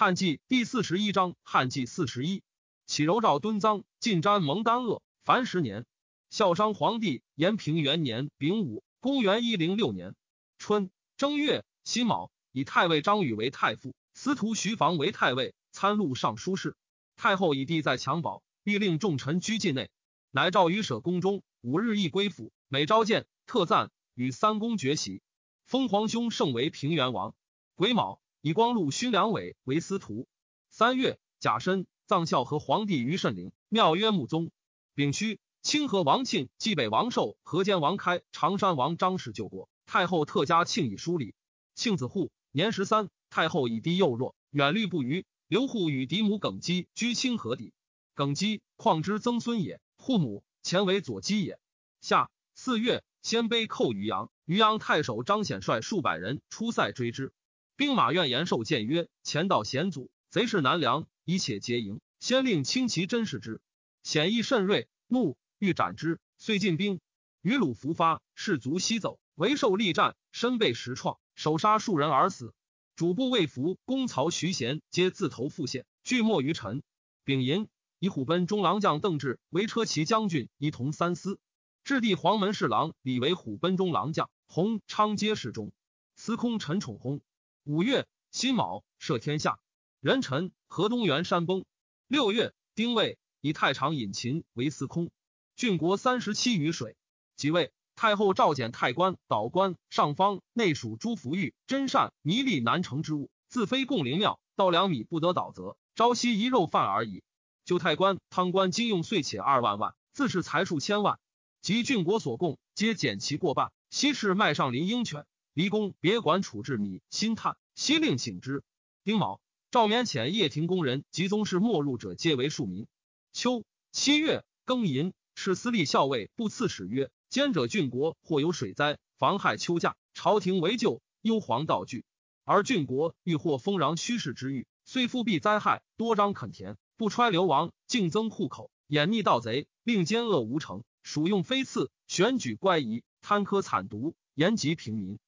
汉纪第四十一章，汉纪四十一，启柔诏敦臧，进瞻蒙丹鄂，凡十年。孝商皇帝延平元年丙午，公元一零六年春正月辛卯，以太尉张宇为太傅，司徒徐房为太尉，参录尚书事。太后以帝在襁褓，必令众臣居禁内，乃诏于舍宫中，五日一归府，每朝见特赞，与三公绝席。封皇兄圣为平原王。癸卯。以光禄勋良伟为司徒。三月，甲申，葬孝和皇帝于慎陵，庙曰穆宗。丙戌，清河王庆、冀北王寿、河间王开、常山王张氏救国。太后特加庆以书礼。庆子护年十三，太后以弟幼弱，远虑不虞。刘护与嫡母耿姬居清河底。耿姬况之曾孙也。护母前为左姬也。夏四月，鲜卑寇渔阳，渔阳太守张显率数百人出塞追之。兵马院延寿谏曰：“前道险阻，贼势难量，一切皆营。先令轻骑真视之，险亦甚锐，怒欲斩之，遂进兵。与鲁伏发，士卒西走，为受力战，身被石创，手杀数人而死。主簿魏福、公曹徐贤皆自投复县，俱没于陈。丙寅，以虎贲中郎将邓志为车骑将军，一同三司。置地黄门侍郎李为虎贲中郎将，弘昌街侍中。司空陈宠薨。五月辛卯，赦天下。壬辰，河东原山崩。六月丁未，以太常尹秦为司空。郡国三十七余水。即位，太后诏检太官、导官、上方、内属诸服御、真善、弥利难成之物，自非贡灵庙，到两米不得倒则，朝夕一肉饭而已。就太官、汤官今用岁且二万万，自是财数千万。及郡国所供，皆减其过半。西市卖上林鹰犬。离宫别管处置米辛炭，悉令请之。丁卯，赵勉遣掖庭工人及宗室没入者，皆为庶民。秋七月庚寅，敕司隶校尉不刺史曰：兼者郡国或有水灾，妨害秋假，朝廷为救，忧惶道惧。而郡国欲获丰壤虚实之欲，虽复避灾害，多张垦田，不揣流亡，竞增户口，掩匿盗贼，令奸恶无成，属用非次，选举乖夷，贪苛惨毒，严及平民。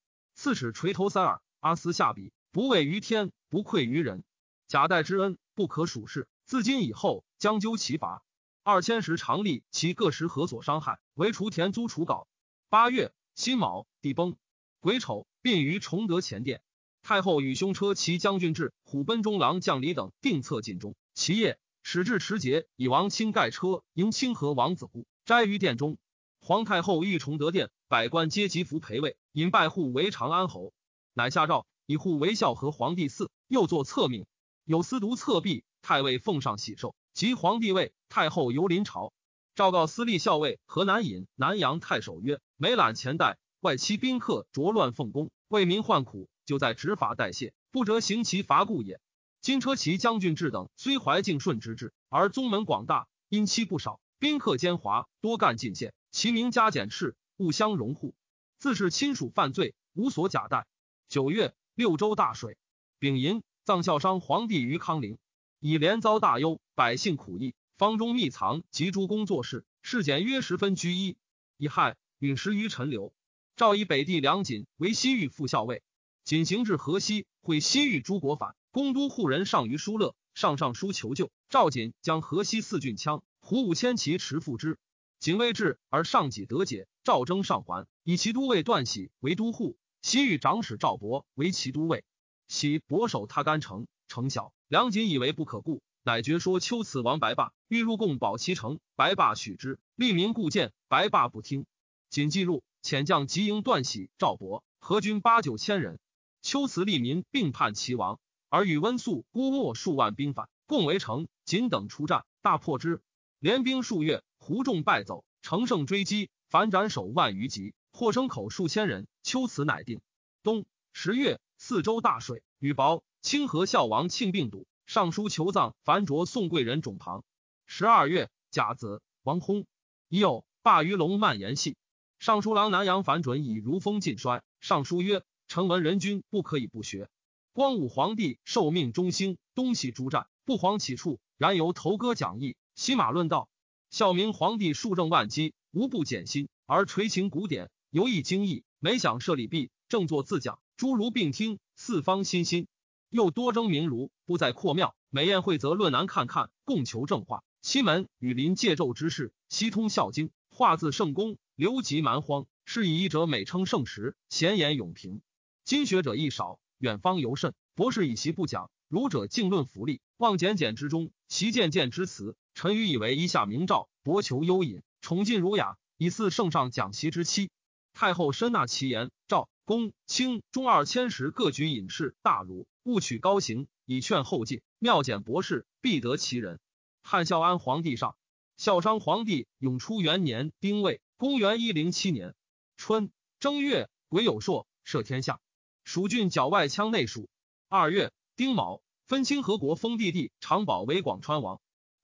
刺史垂头三耳，阿斯下笔，不畏于天，不愧于人。贾代之恩不可数世，自今以后将究其罚。二千石常立其各时何所伤害，为除田租除稿。八月辛卯，地崩。癸丑，病于崇德前殿。太后与兄车骑将军至虎贲中郎将李等定策进中。其夜始至持节，以王卿盖车迎清河王子乎斋于殿中。皇太后御崇德殿，百官皆集服陪位。引拜护为长安侯，乃下诏以护为孝和皇帝嗣，又作册命。有司读册壁，太尉奉上喜寿，及皇帝位，太后游临朝，诏告司隶校尉河南尹南阳太守曰：每揽前代，外戚宾客浊乱奉公，为民患苦，就在执法代谢，不折行其罚故也。金车骑将军制等虽怀敬顺之志，而宗门广大，因妻不少，宾客奸猾，多干进献，其名加减斥，勿相容护。自是亲属犯罪，无所假待。九月，六州大水。丙寅，葬孝商皇帝于康陵，以连遭大忧，百姓苦役，方中密藏及诸工作事，事减约十分居一。乙亥，陨石于陈留。诏以北地梁锦为西域副校尉。锦行至河西，会西域诸国反，公都护人上于疏勒，上上书求救。赵锦将河西四郡羌胡五千骑持复之。锦未至，而上己得解。赵征上还，以其都尉段喜为都护，西域长史赵博为其都尉。喜伯守他干城，城小，梁锦以为不可固，乃决说秋辞王白霸，欲入贡保其城。白霸许之，利民固谏，白霸不听。锦既入，遣将急迎段喜、赵博，合军八九千人。秋辞利民并叛齐王，而与温宿、孤没数万兵反，共围城。仅等出战，大破之，连兵数月。胡众败走，乘胜追击，反斩首万余级，获生口数千人。秋此乃定。冬十月，四周大水，雨雹。清河孝王庆病笃，上书求葬，樊卓宋贵人冢旁。十二月，甲子，王薨。已有罢于龙蔓延戏。尚书郎南阳樊准以如风尽衰。尚书曰：臣闻人君不可以不学。光武皇帝受命中兴，东西诸战，不遑起处。然由头歌讲义，西马论道。孝明皇帝数政万机，无不减心，而垂情古典，尤益精义。每想设礼毕，正坐自讲，诸儒并听，四方欣欣。又多征名儒，不在阔庙。每宴会则论难看看，共求正化。西门与邻借胄之事，悉通孝经，画字圣公，留籍蛮荒。是以一者美称圣时，闲言永平。今学者亦少，远方尤甚。博士以习不讲，儒者竟论福利，望简简之中，习渐渐之词。臣愚以为一下明诏，博求幽隐，宠近儒雅，以祀圣上讲习之期。太后深纳其言，赵、公、卿、中二千石各举隐士大儒，勿取高行，以劝后进。妙简博士，必得其人。汉孝安皇帝上，孝商皇帝永初元年丁未，公元一零七年。春正月，癸酉朔，赦天下。蜀郡剿外羌内属。二月，丁卯，分清河国封弟弟长保为广川王。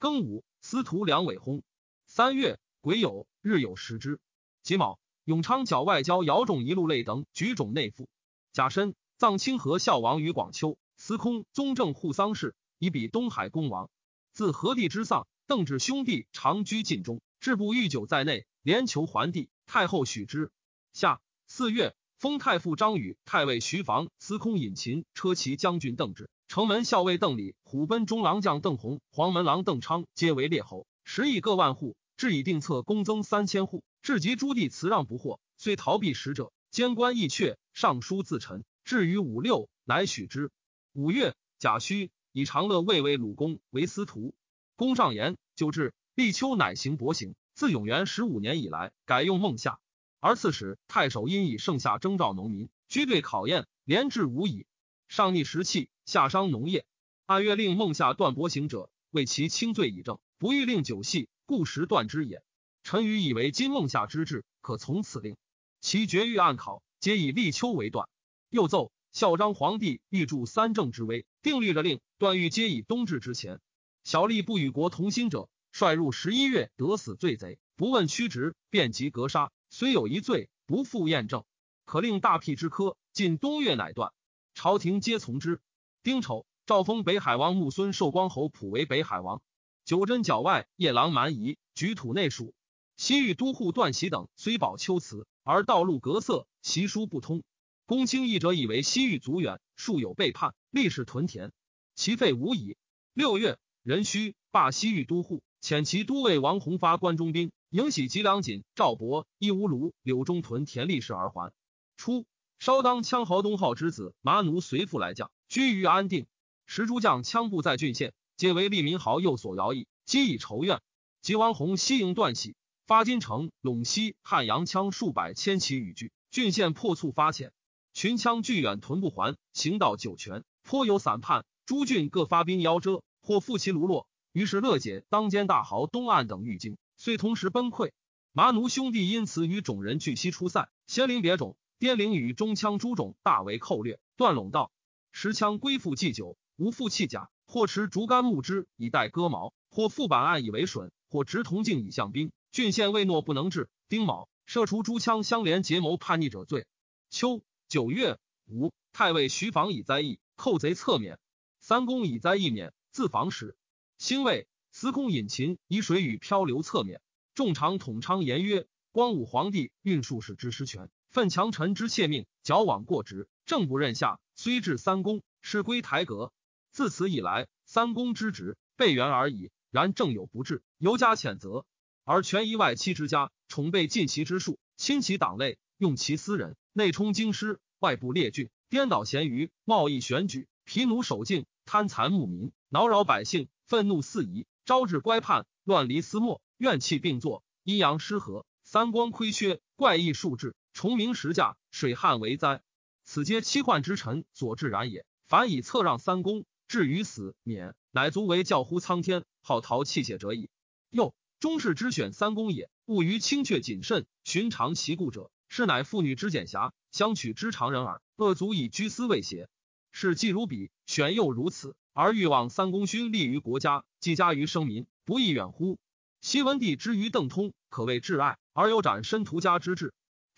庚午，司徒梁伟薨。三月，癸酉，日有食之。己卯，永昌剿外交姚仲一路类等举种内附。甲申，葬清河孝王于广丘。司空宗正护丧事，以比东海公王。自何帝之丧，邓至兄弟长居禁中，志不欲久在内，连求还帝。太后许之。夏四月，封太傅张宇、太尉徐房、司空尹勤、车骑将军邓志、城门校尉邓礼、虎贲中郎将邓弘、黄门郎邓昌，皆为列侯，食邑各万户。至以定策公增三千户。至及诸地辞让不获，虽逃避使者，监官亦阙。上书自陈。至于五六，乃许之。五月，贾诩以长乐卫为鲁公，为司徒。公上言，就至立秋，乃行薄行。自永元十五年以来，改用孟夏。而刺史太守因以盛夏征召农民，居对考验，连至无以。上逆时气，下伤农业。按月令孟夏断薄行者，为其轻罪以正，不欲令久系，故时断之也。臣愚以为今孟夏之治，可从此令。其决欲按考，皆以立秋为断。又奏孝章皇帝欲助三政之威，定律着令断欲皆以冬至之前。小吏不与国同心者，率入十一月得死罪贼，不问屈直，便即格杀。虽有一罪，不复验证，可令大辟之科。尽冬月乃断，朝廷皆从之。丁丑，诏封北海王穆孙寿光侯普为北海王。九真角外夜郎蛮夷举土内属。西域都护段喜等虽保秋辞，而道路隔塞，习书不通。公卿议者以为西域足远，数有背叛，历史屯田，其废无矣。六月，壬戌，罢西域都护，遣其都尉王弘发关中兵。迎喜吉良锦、赵博、义乌卢、柳中屯田立事而还。初，稍当羌豪东号之子麻奴随父来将，居于安定。时诸将羌部在郡县，皆为利民豪右所摇役，积以仇怨。吉王弘西营段喜，发金城、陇西、汉阳羌数百千骑与拒，郡县破促发遣，群羌拒远屯不还，行到酒泉，颇有散叛。诸郡各发兵邀遮，或复其卢落。于是乐解当间大豪东岸等欲惊。遂同时崩溃，麻奴兄弟因此与种人俱西出塞，先临别种，滇陵与中羌诸种大为寇掠，断陇道。时羌归附祭酒，无复弃甲，或持竹竿木枝以待割毛，或覆板案以为笋，或执铜镜以向兵。郡县未诺不能治。丁卯，赦除诸羌相连结谋叛逆者罪。秋九月五，太尉徐防以灾役，寇贼侧免。三公以灾役免，自防时。兴未。司空引秦以水与漂流侧免，众常统昌言曰：“光武皇帝运术士之失权，奋强臣之窃命，矫枉过直，正不任下。虽至三公，是归台阁。自此以来，三公之职备元而已。然正有不治，尤加谴责。而权宜外戚之家，宠备近其之术，亲其党类，用其私人，内充京师，外部列郡，颠倒咸鱼，贸易选举，疲奴守境，贪残牧民，挠扰百姓，愤怒四夷。”招致乖叛，乱离私末，怨气并作，阴阳失和，三光亏缺，怪异数至，重名实价，水旱为灾。此皆七患之臣所致然也。凡以侧让三公，至于死免，乃足为教乎苍天，好陶器械者矣。又中士之选三公也，务于清阙谨慎，寻常其故者，是乃妇女之简狭，相取之常人耳。恶足以居私未邪？是既如彼，选又如此。而欲望三公勋立于国家，既加于生民，不亦远乎？西文帝之于邓通，可谓挚爱，而有斩申屠家之志。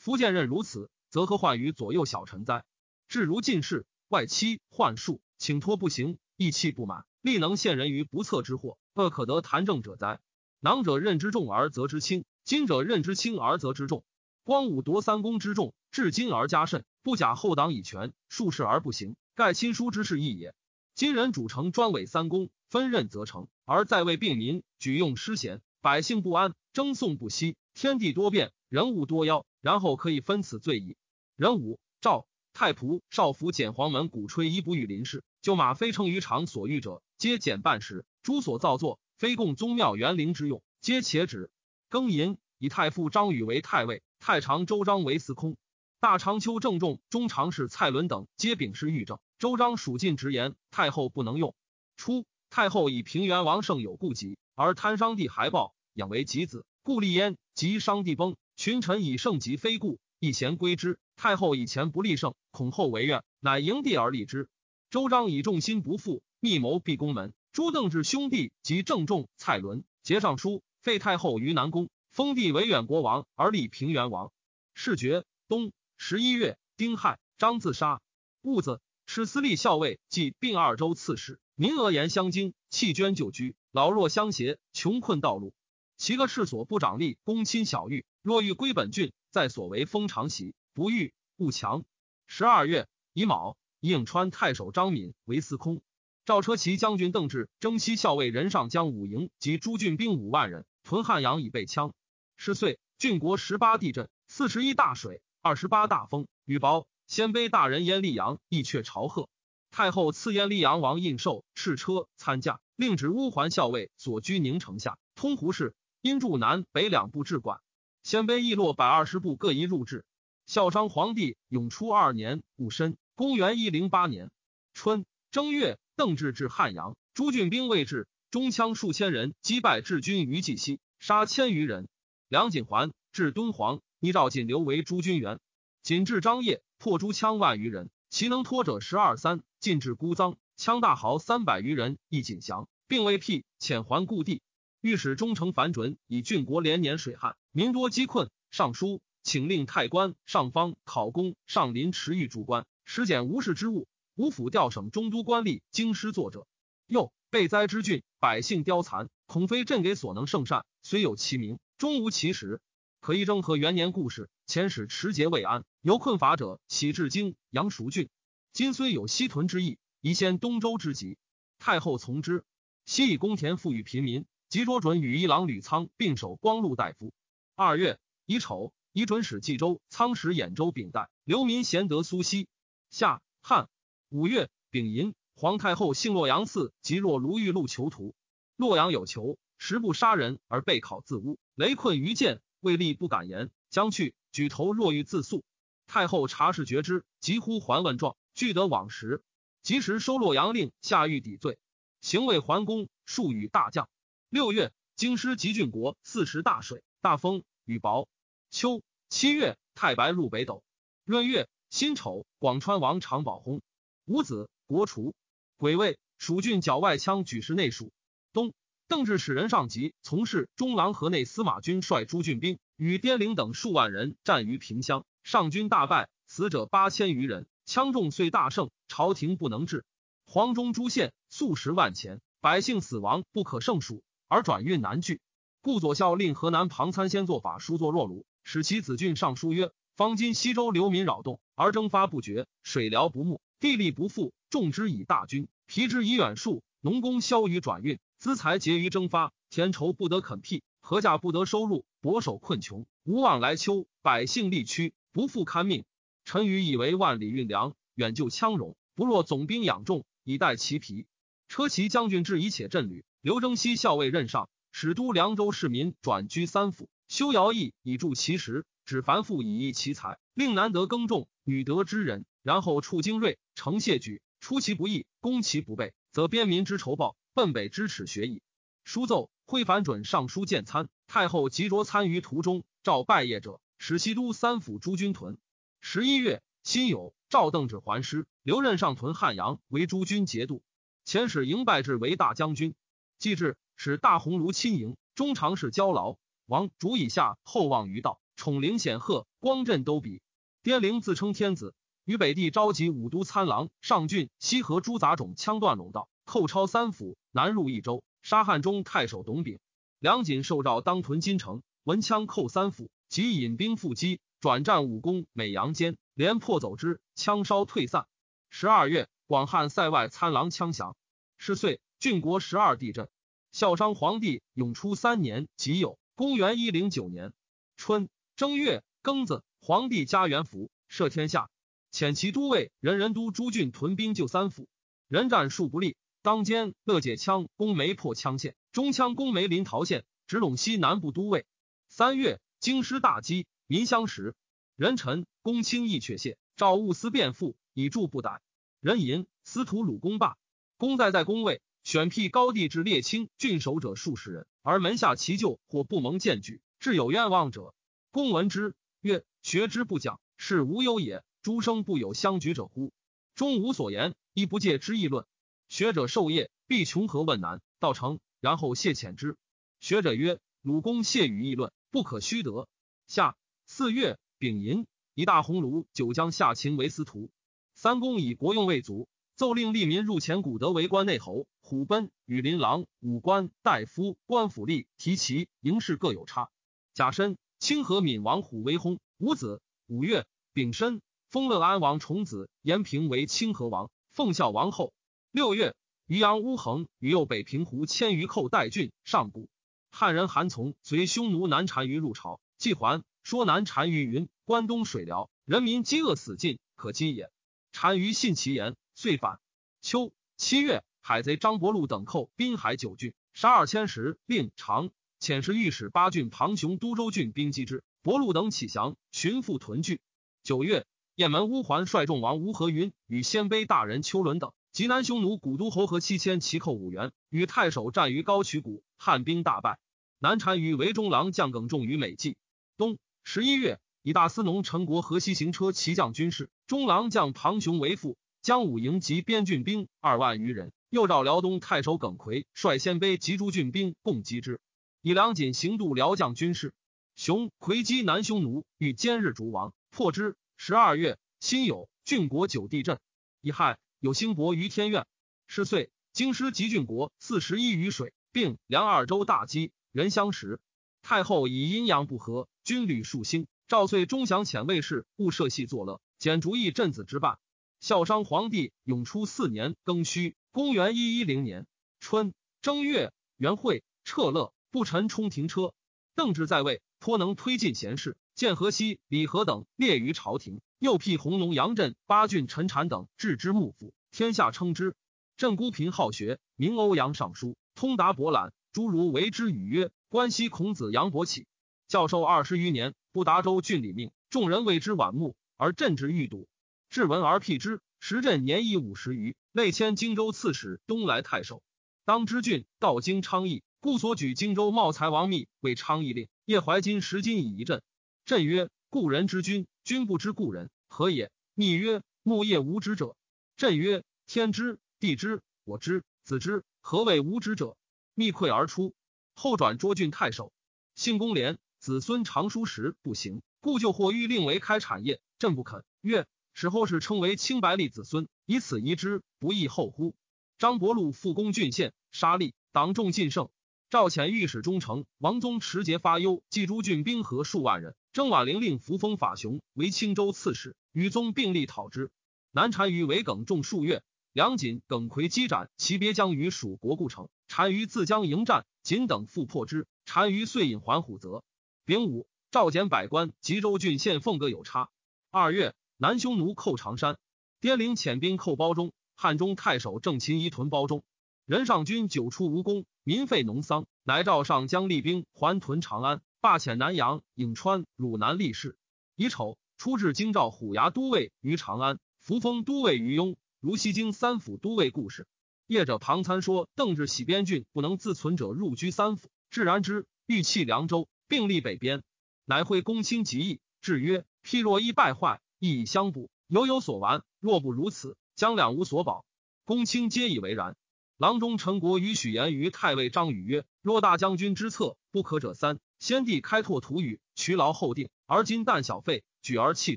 福建任如此，则何患于左右小臣哉？至如进士，外戚宦术，请托不行，意气不满，力能陷人于不测之祸，恶可得谈政者哉？囊者任之重而责之轻，今者任之轻而责之重。光武夺三公之重，至今而加甚，不假后党以权，数事而不行。盖亲疏之事异也。今人主城专委三公，分任则成，而在位病民，举用失贤，百姓不安，争讼不息，天地多变，人物多妖，然后可以分此罪矣。人武赵太仆少府简黄门鼓吹一不与林氏，就马非称于常所欲者，皆减半时。诸所造作，非供宗庙园林之用，皆且止。庚寅，以太傅张宇为太尉，太常周章为司空。大长秋郑重、中常侍蔡伦等皆秉事御政。周章属进直言，太后不能用。初，太后以平原王胜有故疾，而贪商帝还报，养为己子，故立焉。及商帝崩，群臣以盛极非故，一贤归之。太后以前不立圣，恐后为怨，乃迎帝而立之。周章以众心不复，密谋闭宫门。朱邓至兄弟及郑重、蔡伦结上书，废太后于南宫，封帝为远国王，而立平原王。事决。冬十一月，丁亥，张自杀。戊子，持司隶校尉，即并二州刺史。民俄言相惊，弃捐就居，老弱相携，穷困道路。其个赤所不长吏，公亲小狱。若欲归本郡，在所为封长席，不欲勿强。十二月乙卯，颍川太守张敏为司空。赵车骑将军邓志征西校尉任上将五营及诸郡兵五万人屯汉阳以备羌。十岁，郡国十八地震，四十一大水。二十八大风，羽薄鲜卑大人燕立阳亦却朝贺。太后赐燕立阳王印绶赤车参驾，令指乌桓校尉所居宁城下通胡氏，因驻南北两部治管。鲜卑易落百二十部各一入治。孝商皇帝永初二年戊申，公元一零八年春正月，邓志至汉阳，诸郡兵未至，中枪数千人击败治军于绩溪，杀千余人。梁锦环至敦煌。依赵锦留为诸军元，锦至张掖，破诸羌万余人，其能托者十二三。进至孤臧，羌大豪三百余人，亦锦降，并未辟，遣还故地。御史忠诚反准，以郡国连年水旱，民多饥困。上书请令太官上方考功上林持御主官，实检无事之物。五府调省中都官吏京师作者。又被灾之郡，百姓凋残，恐非朕给所能圣善，虽有其名，终无其实。可一征和元年故事，遣使持节未安，由困乏者，徙至京阳熟郡。今虽有西屯之意，宜先东周之急。太后从之。西以公田赋予平民，即卓准与一郎吕仓并守光禄大夫。二月乙丑，乙准使冀州、仓使兖州丙代，流民贤德苏西。夏汉五月丙寅，皇太后幸洛阳寺及若卢玉禄囚徒。洛阳有囚，十不杀人而被拷自污，雷困于剑。未立不敢言，将去举头若欲自诉。太后察事觉之，急呼还问状，俱得往时。及时收洛阳令，下狱抵罪。行为桓公，数与大将。六月，京师及郡国四十大水，大风雨雹。秋七月，太白入北斗。闰月辛丑，广川王长保薨。五子，国除。癸未，蜀郡剿外羌举事内属。冬。邓志使人上级从事中郎河内司马军率诸郡兵与滇陵等数万人战于平乡，上军大败，死者八千余人，羌众遂大胜，朝廷不能治。黄忠诸县数十万钱，百姓死亡不可胜数，而转运难据。故左校令河南庞参先作法书作若鲁，使其子郡上书曰：方今西周流民扰动，而征发不绝，水疗不木，地利不复，众之以大军，疲之以远戍，农工消于转运。资财竭于征发，田畴不得垦辟，禾稼不得收入，薄守困穷，无往来秋，百姓力屈，不复堪命。臣愚以为万里运粮，远救羌戎，不若总兵养众，以待其疲。车骑将军至以且镇旅，刘征西校尉任上，使都凉州市民转居三府，修徭役以助其食，指凡妇以益其财，令男得耕种，女得之人，然后处精锐，成谢举，出其不意，攻其不备，则边民之仇报。奔北之耻学矣。书奏，挥反准上书见参。太后急着参于途中，召拜谒者，使西都三府诸军屯。十一月，辛酉，赵邓至还师，留任上屯汉阳，为诸军节度。遣使迎拜至为大将军。既至，使大鸿胪亲迎，中常侍交劳。王主以下厚望于道，宠灵显赫，光振都比。滇陵自称天子，于北地召集武都参郎上郡西河诸杂种，枪断陇道，寇超三府。南入益州，杀汉中太守董炳。梁锦受诏当屯金城，闻枪寇三府，即引兵复击，转战武功美阳间，连破走之，枪烧退散。十二月，广汉塞外参郎枪降。是岁，郡国十二地震。孝商皇帝永初三年己酉，公元一零九年春正月庚子，皇帝加元服，赦天下，遣其都尉人人都诸郡屯兵救三府，人战数不利。当间乐解羌攻梅破羌县，中羌攻梅临洮县，直陇西南部都尉。三月，京师大饥，民相食。人臣公卿亦却谢，赵务思变复，以助不逮。人吟司徒鲁公罢，公在在宫位。选辟高地至列卿郡守者数十人，而门下其旧或不蒙荐举，至有愿望者，公闻之曰：“学之不讲，是无忧也。诸生不有相举者乎？终无所言，亦不借之议论。学者授业，必穷和问难，道成，然后谢遣之。学者曰：鲁公谢与议论，不可虚得。下四月丙寅，以大鸿胪九江下秦为司徒。三公以国用未足。”奏令吏民入前古德为关内侯，虎贲、羽林郎、武官、大夫、官府吏提旗营事各有差。甲申，清河闵王虎威薨，五子。五月丙申，封乐安王重子延平为清河王，奉孝王后。六月，渔阳乌衡与右北平胡千余寇代郡上谷。汉人韩从随匈奴南单于入朝，季桓，说南单于云：关东水辽人民饥饿死尽，可击也。单于信其言。遂反。秋七月，海贼张伯禄等寇滨海九郡，杀二千石，令长遣使御史八郡庞雄都州郡兵击之。伯禄等起降，寻复屯聚。九月，雁门乌桓率众王吴和云与鲜卑大人丘伦等及南匈奴古都侯和七千骑寇五员，与太守战于高渠谷，汉兵大败。南单于为中郎将耿仲于美济。冬十一月，以大司农陈国河西行车骑将军事，中郎将庞雄为副。将武营及边郡兵二万余人，又召辽东太守耿奎率鲜卑及诸郡兵共击之。以梁锦行度辽将军事，雄魁击南匈奴，欲歼日逐王，破之。十二月，辛酉，郡国九地震。乙亥，有兴伯于天苑。是岁，京师及郡国四十一余水，并梁二州大饥，人相食。太后以阴阳不和，军旅数兴。赵遂终降遣卫士，勿设戏作乐，简逐邑镇子之半。孝商皇帝永初四年庚戌，公元一一零年春正月，元会撤乐，不臣冲停车。邓志在位，颇能推进贤士。建河西、李和等列于朝廷，又辟弘农杨震、八郡陈禅等置之幕府，天下称之。镇孤贫好学，名欧阳尚书，通达博览，诸如为之语曰：“关西孔子杨伯起，教授二十余年，不达州郡里命，众人为之晚目，而朕之欲睹。至闻而辟之，时朕年已五十余，内迁荆州刺史、东莱太守。当知郡到京昌邑，故所举荆州茂才王密为昌邑令。叶怀金十金以一镇。朕曰：故人之君，君不知故人何也？密曰：木叶无知者。朕曰：天知，地知，我知，子知，何谓无知者？密溃而出。后转涿郡太守。幸公廉，子孙长书时不行，故就或欲令为开产业。朕不肯。曰。使后世称为清白立子孙，以此遗之，不亦后乎？张伯禄复攻郡县，杀吏，党众尽胜。赵遣御史中丞王宗持节发忧，冀诸郡兵合数万人。征宛陵令扶风法雄为青州刺史，与宗并力讨之。南单于为耿仲数月，梁锦、耿奎击斩其别将于蜀国故城，单于自将迎战，锦等复破之。单于遂引还虎泽。丙午，赵简百官，吉州郡县奉各有差。二月。南匈奴寇长山，滇陵遣兵寇包中。汉中太守郑秦仪屯包中，任上军久出无功，民废农桑，乃召上将立兵还屯长安，罢遣南阳、颍川、汝南立事。乙丑，出至京兆虎牙都尉于长安，扶风都尉于雍，如西京三府都尉故事。业者庞参说，邓至喜边郡不能自存者入居三府，至然之，欲弃凉州，并立北边，乃会公卿极议，至曰：譬若一败坏。亦以相补，犹有所完。若不如此，将两无所保。公卿皆以为然。郎中陈国与许言于太尉张宇曰：“若大将军之策不可者三：先帝开拓土宇，渠劳后定，而今但小费，举而弃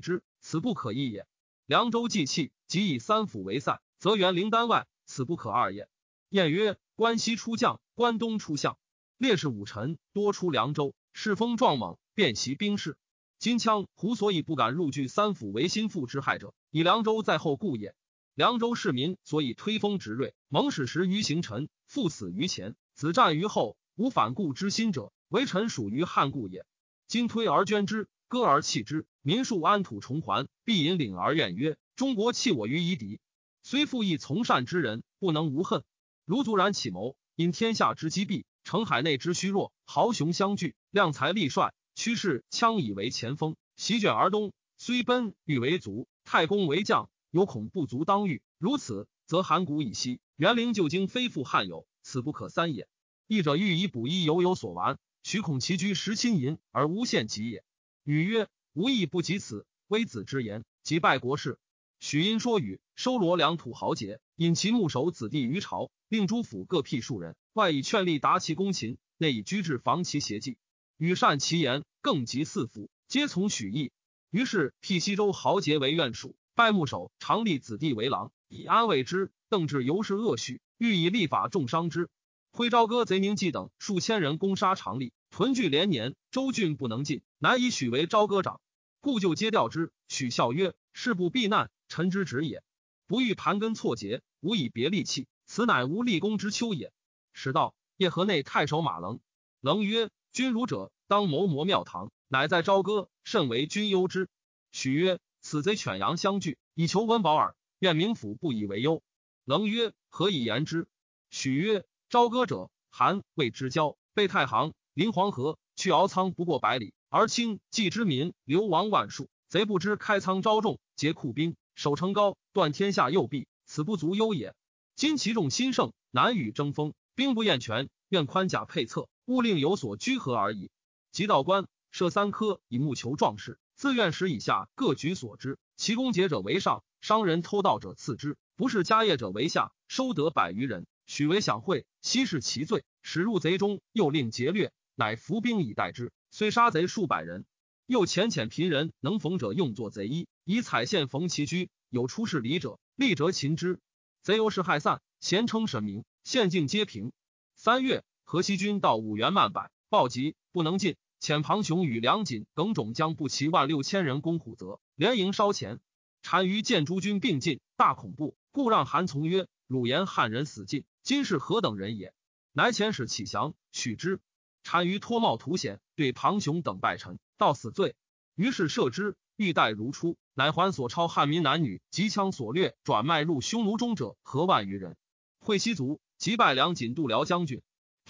之，此不可易也。凉州既弃，即以三府为塞，则原灵丹外，此不可二也。”晏曰：“关西出将，关东出相，烈士武臣多出凉州，世风壮猛，遍袭兵士。”金羌胡所以不敢入据三府为心腹之害者，以凉州在后故也。凉州市民所以推风直锐，蒙使时于行臣，父死于前，子战于后，无反顾之心者，为臣属于汉故也。今推而捐之，割而弃之，民庶安土重还，必引领而怨曰：中国弃我于夷狄。虽复亦从善之人，不能无恨。如卒然起谋，因天下之积弊，成海内之虚弱，豪雄相聚，量才力帅，趋势羌以为前锋，席卷而东。虽奔欲为卒，太公为将，有恐不足当御。如此，则函谷以西，元陵旧京非复汉有，此不可三也。义者欲以补衣，犹有所完。许恐其居食亲淫，而无限己也。语曰：吾亦不及此。微子之言，即败国事。许因说语，收罗良土豪杰，引其牧守子弟于朝，令诸府各辟数人，外以劝力达其攻秦，内以居志防其邪计。与善其言，更及四府，皆从许意。于是辟西州豪杰为院属，拜牧守，常立子弟为郎，以安慰之。邓至尤是恶序，欲以立法重伤之。徽昭歌贼宁纪等数千人攻杀常立，屯聚连年，州郡不能进，乃以许为朝歌长，故就皆调之。许笑曰：“事不避难，臣之职也。不欲盘根错节，无以别利器，此乃无立功之秋也。”使道叶河内太守马棱，棱曰：“君儒者，当谋谋庙堂。”乃在朝歌，甚为君忧之。许曰：“此贼犬羊相聚，以求温饱耳。愿明府不以为忧。”棱曰：“何以言之？”许曰：“朝歌者，韩魏之交，背太行，临黄河，去敖仓不过百里，而清冀之民流亡万数。贼不知开仓招众，结库兵，守城高，断天下右臂，此不足忧也。今其众心盛，难与争锋，兵不厌全，愿宽甲配策，勿令有所居合而已。即道官。”设三科以募求壮士，自愿使以下各举所知，其功节者为上，商人偷盗者次之，不是家业者为下。收得百余人，许为享会，悉是其罪，使入贼中，又令劫掠，乃伏兵以待之。虽杀贼数百人，又遣遣贫人能缝者用作贼衣，以彩线缝其居。有出事礼者，立折擒之。贼由是害散，咸称神明，县境皆平。三月，河西军到五原万百，报急不能进。遣庞雄与梁锦、耿种将不齐万六千人攻虎泽，连营烧前。单于见诸军并进，大恐怖，故让韩从曰：“汝言汉人死尽，今是何等人也？”乃遣使启降，许之。单于脱帽图险，对庞雄等拜臣，到死罪。于是赦之，欲待如初，乃还所抄汉民男女，及枪所掠，转卖入匈奴中者，何万余人。会西族即拜梁锦度辽将军。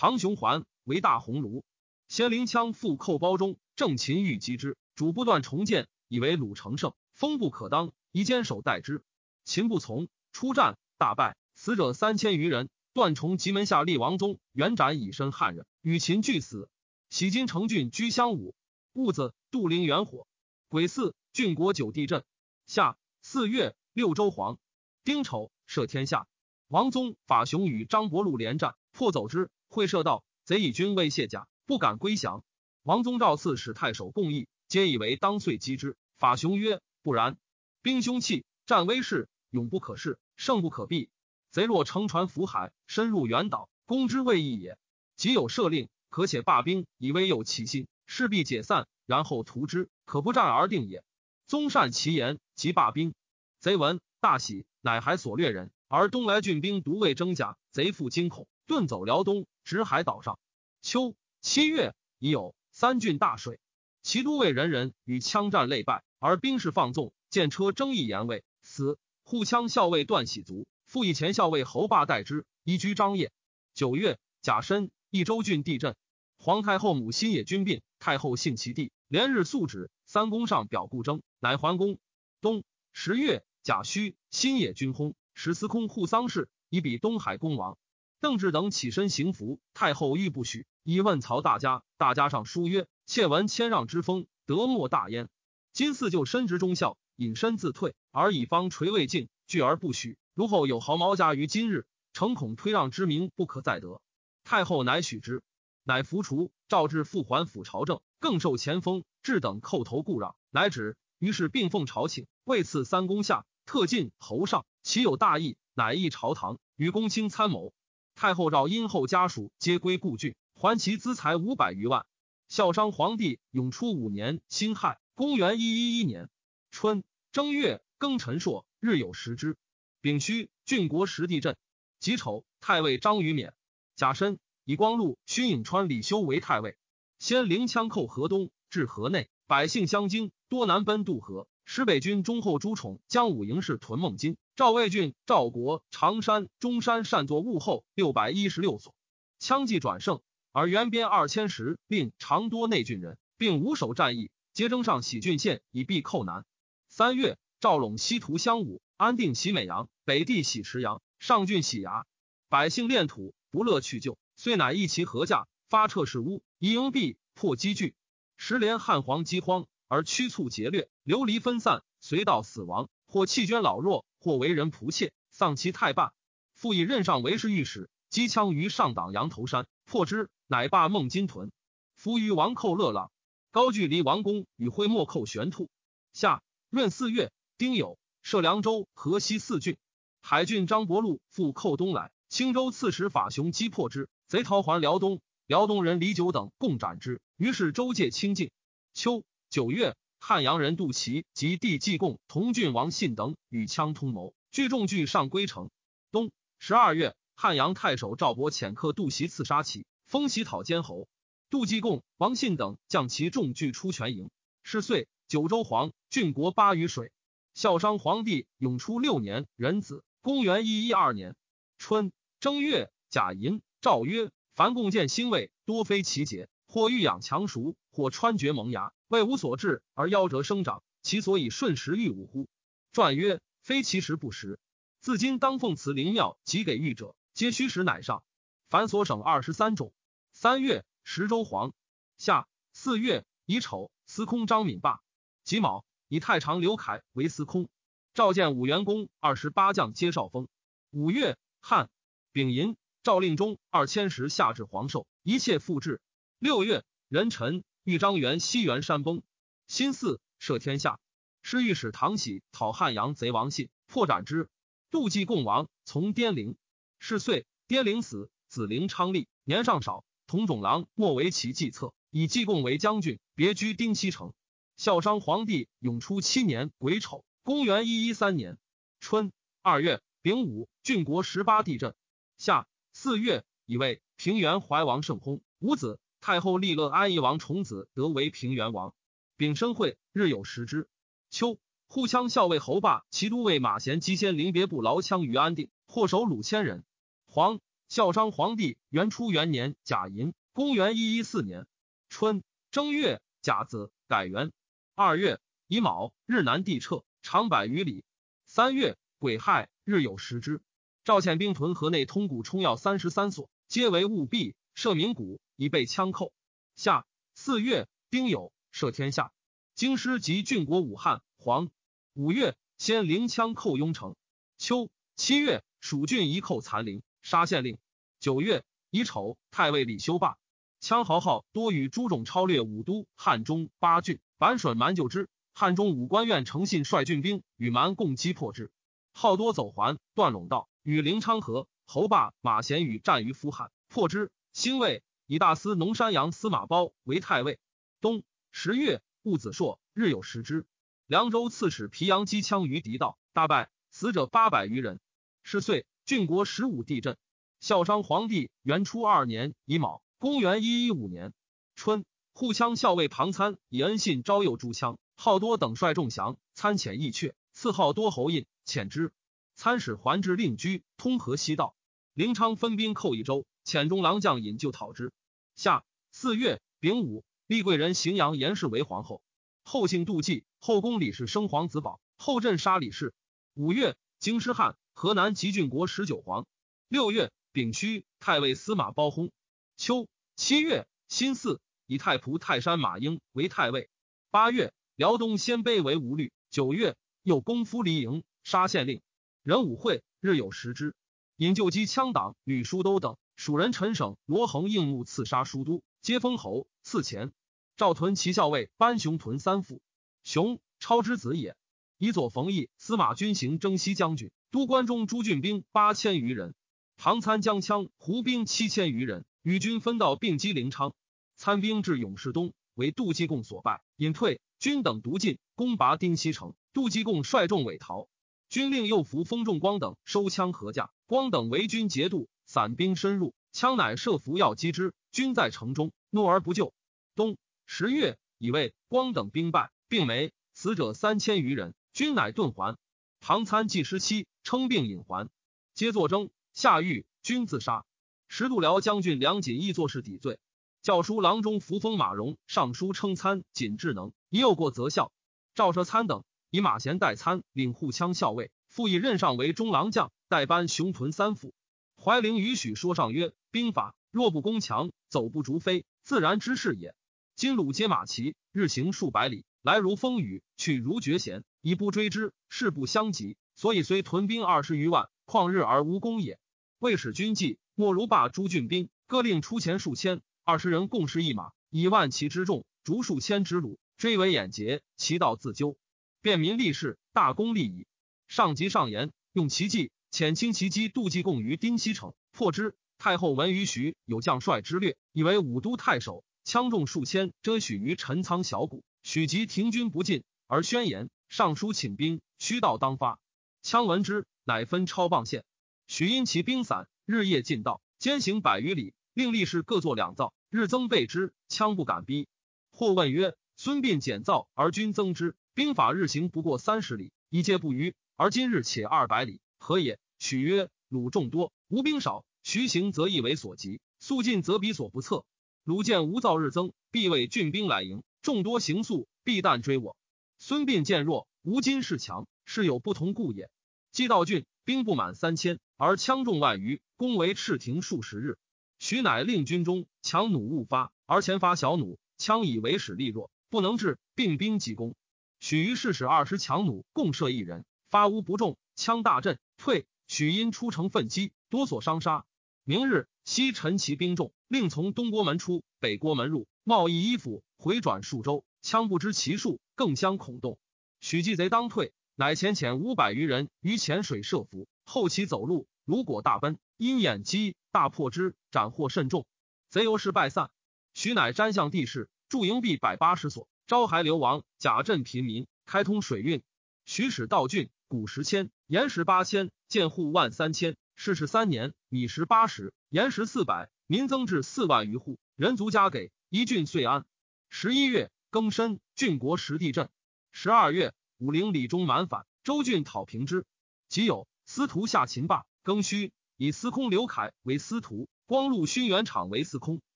唐雄环为大鸿胪。先灵枪复寇包中，正秦欲击之，主不断重建，以为鲁成胜，风不可当，宜坚守待之。秦不从，出战大败，死者三千余人。段崇吉门下立王宗，元斩以身汉人，与秦俱死。喜金城郡居襄武，戊子，杜陵元火。癸巳，郡国九地震。夏四月，六州黄。丁丑，赦天下。王宗法雄与张伯禄连战，破走之。会射道，贼以军未卸甲。不敢归降。王宗赵赐使太守共议，皆以为当遂击之。法雄曰：“不然，兵凶器，战威势，勇不可恃，胜不可避。贼若乘船浮海，深入远岛，攻之未易也。即有赦令，可且罢兵，以威诱其心，势必解散，然后屠之，可不战而定也。”宗善其言，即罢兵。贼闻大喜，乃还所掠人，而东来郡兵独未征甲，贼复惊恐，遁走辽东，直海岛上。秋。七月已有三郡大水，其都尉人人与枪战累败，而兵士放纵，见车争议言位死。护羌校尉段喜卒，复以前校尉侯霸代之，移居张掖。九月甲申，益州郡地震，皇太后母新野君病，太后信其弟，连日素旨。三公上表故征，乃还宫。冬十月甲戌，新野君薨，使司空护丧事，以比东海公王。邓志等起身行服，太后欲不许。以问曹大家，大家上书曰：“妾闻谦让之风，德莫大焉。今四就身职忠孝，隐身自退，而以方垂未尽，拒而不许。如后有毫毛家于今日，诚恐推让之名不可再得。”太后乃许之，乃服除，诏至复还府朝政，更受前封。至等叩头故让，乃止。于是并奉朝请，位赐三公下，特进侯上，其有大义，乃议朝堂，与公卿参谋。太后诏殷后家属皆归故郡。还其资财五百余万。孝商皇帝永初五年辛亥，公元一一一年春正月庚辰朔，日有食之。丙戌，郡国实地震。己丑，太尉张于勉。甲申，以光禄勋颍川李修为太尉。先灵枪寇河东，至河内，百姓相惊，多南奔渡河。使北军中后朱宠将武营氏屯孟津。赵魏郡、赵国、常山、中山善作物后六百一十六所，枪计转胜，而原边二千石，并常多内郡人，并五守战役，皆征上喜郡县以避寇南。三月，赵陇西图襄武，安定喜美阳，北地喜石阳，上郡喜牙。百姓恋土，不乐去就，遂乃一齐合驾，发彻士屋，以营壁破积聚。时连汉皇饥荒，而驱促劫掠，流离分散，随到死亡，或弃捐老弱。或为人仆妾，丧其太霸。复以任上为侍御史，击枪于上党羊头山，破之，乃罢孟津屯。伏于王寇乐浪，高句离王宫与徽莫寇玄兔。夏闰四月，丁酉，设凉州、河西四郡。海郡张伯禄复寇东来，青州刺史法雄击破之，贼逃还辽东。辽东人李九等共斩之。于是州界清净。秋九月。汉阳人杜琦及弟季贡、同郡王信等与羌通谋，聚众聚上归城。冬十二月，汉阳太守赵伯遣客杜袭，刺杀其，封其讨监侯。杜季贡、王信等将其众聚出全营。是岁，九州黄郡国八余水。孝商皇帝永初六年壬子，公元一一二年春正月，甲寅，诏曰：凡共建兴位，多非其节，或欲养强熟，或穿绝萌芽。为无所至而夭折生长，其所以顺时欲无乎？传曰：非其时不时。自今当奉祠灵庙，即给御者，皆虚实乃上。凡所省二十三种。三月，十州黄。夏四月，乙丑，司空张敏罢。己卯，以太常刘凯为司空。召见五元公二十八将皆少封。五月，汉丙寅，诏令中二千石下至黄寿，一切复制。六月，壬辰。豫章元西元山崩，新四赦天下。是御史唐喜讨汉阳贼王信，破斩之。妒忌共王，从滇陵。是岁，滇陵死，子陵昌立，年尚少。同种郎莫为其计策，以季贡为将军，别居丁西城。孝商皇帝永初七年癸丑，公元一一三年春二月丙午，郡国十八地震。夏四月，以为平原怀王圣薨，五子。太后立乐安邑王重子得为平原王，丙申会日有食之。秋，护羌校尉侯霸骑都尉马贤击先临别部劳羌于安定，获首虏千人。皇孝商皇帝元初元年甲寅，公元一一四年春正月甲子，改元。二月乙卯，日南地彻，长百余里。三月癸亥，日有食之。赵遣兵屯河内通谷冲要三十三所，皆为务必，设名谷。以备枪寇。夏四月，丁酉，赦天下。京师及郡国武汉、黄。五月，先灵枪寇雍城。秋七月，蜀郡一寇残陵，杀县令。九月乙丑，太尉李修罢。羌豪号多与诸种超略武都、汉中八郡，板水蛮救之。汉中武官院诚信率郡兵与蛮共击破之。号多走环，断陇道，与灵昌河。侯霸、马贤与战于夫汉，破之。兴魏。以大司农山阳司马褒为太尉。冬十月，戊子朔，日有食之。凉州刺史皮阳击枪于敌道，大败，死者八百余人。是岁，郡国十五地震。孝商皇帝元初二年乙卯，公元一一五年春，护羌校尉庞参以恩信招诱诸羌，好多等率众降，参遣义阙，赐号多侯印，遣之。参使还至令居，通河西道。临昌分兵寇益州，遣中郎将引救讨之。夏四月丙午，立贵人荥阳严氏为皇后。后姓杜季，后宫李氏生皇子宝，后镇杀李氏。五月，京师汉，河南吉郡国十九皇。六月丙戌，太尉司马包薨。秋七月辛巳，以太仆泰山马英为太尉。八月，辽东鲜卑为吴律。九月，又攻夫离营，杀县令。壬午会，日有食之。引救击羌党吕叔都等。蜀人陈省罗恒应募刺杀书都，皆封侯赐钱。赵屯骑校尉班雄屯三府，雄超之子也。以左冯异司马军行征西将军，都关中诸郡兵八千余人。唐参将羌胡兵七千余人，与军分道并击临昌。参兵至永世东，为杜继贡所败，隐退。军等独进，攻拔丁西城。杜继贡率众尾逃。军令右扶封仲光等收枪合驾，光等为军节度，散兵深入，枪乃设伏要击之，军在城中，怒而不救。冬十月，以为光等兵败，并没，死者三千余人，军乃遁还。唐参计失期，称病隐还，皆作征。下狱，军自杀。时度辽将军梁锦义作事抵罪，教书郎中扶风马荣上书称参锦智能，已有过则效。赵奢参等。以马贤代参领护羌校尉，复以任上为中郎将，代班雄屯三府。怀陵与许说上曰：兵法若不攻强，走不逐飞，自然之势也。今鲁皆马骑，日行数百里，来如风雨，去如绝弦，以不追之，势不相及，所以虽屯兵二十余万，旷日而无功也。未使军计，莫如罢诸郡兵，各令出钱数千，二十人共食一马，以万骑之众，逐数千之鲁，追为眼捷，其道自究。便民立事，大功立矣。上级上言，用奇计遣轻骑击杜季贡于丁西城，破之。太后闻于徐有将帅之略，以为武都太守，枪众数千，遮许于陈仓小谷。许即停军不进，而宣言上书请兵，须道当发。羌闻之，乃分超棒县。许因其兵散，日夜进道，兼行百余里，令力士各作两造，日增备之，羌不敢逼。或问曰：孙膑减造而军增之？兵法日行不过三十里，一皆不虞。而今日且二百里，何也？许曰：鲁众多，吴兵少，徐行则易为所及，速进则彼所不测。鲁见吴造日增，必为郡兵来迎，众多行速，必旦追我。孙膑见弱，吴今势强，是有不同故也。击道郡兵不满三千，而羌众万余，攻为赤亭数十日。许乃令军中强弩勿发，而前发小弩，羌以为使力弱，不能制，并兵急攻。许于是使二十强弩共射一人，发无不中，枪大震，退。许因出城奋击，多所伤杀。明日，西陈其兵众，令从东郭门出，北郭门入，贸易衣服，回转数州。枪不知其数，更相恐动。许计贼当退，乃遣遣五百余人于浅水设伏，后其走路，如果大奔，因掩击，大破之，斩获甚众。贼由是败散。许乃瞻向地势，驻营壁百八十所。招还流亡，假镇贫民，开通水运。许使道郡，谷十千，盐食八千，建户万三千。逝世三年，米食八十，盐食四百，民增至四万余户，人足加给，一郡遂安。十一月庚申，郡国实地震。十二月，武陵李忠满反，周郡讨平之。即有司徒下秦霸，庚戌，以司空刘凯为司徒，光禄勋元场为司空。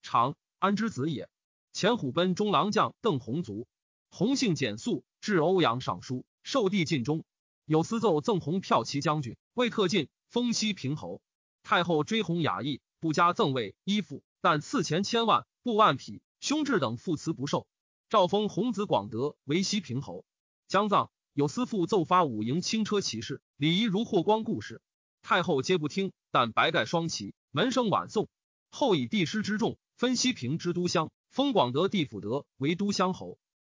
场安之子也。前虎贲中郎将邓弘卒，弘姓简素，至欧阳尚书，受帝尽忠。有司奏赠红骠骑将军，为特进，封西平侯。太后追红雅意，不加赠位衣服，但赐钱千万，布万匹，兄制等复辞不受。诏封弘子广德为西平侯。将葬，有司父奏发五营轻车骑士，礼仪如霍光故事。太后皆不听，但白盖双旗，门生晚送。后以帝师之众，分西平之都乡。封广德帝辅德为都乡侯。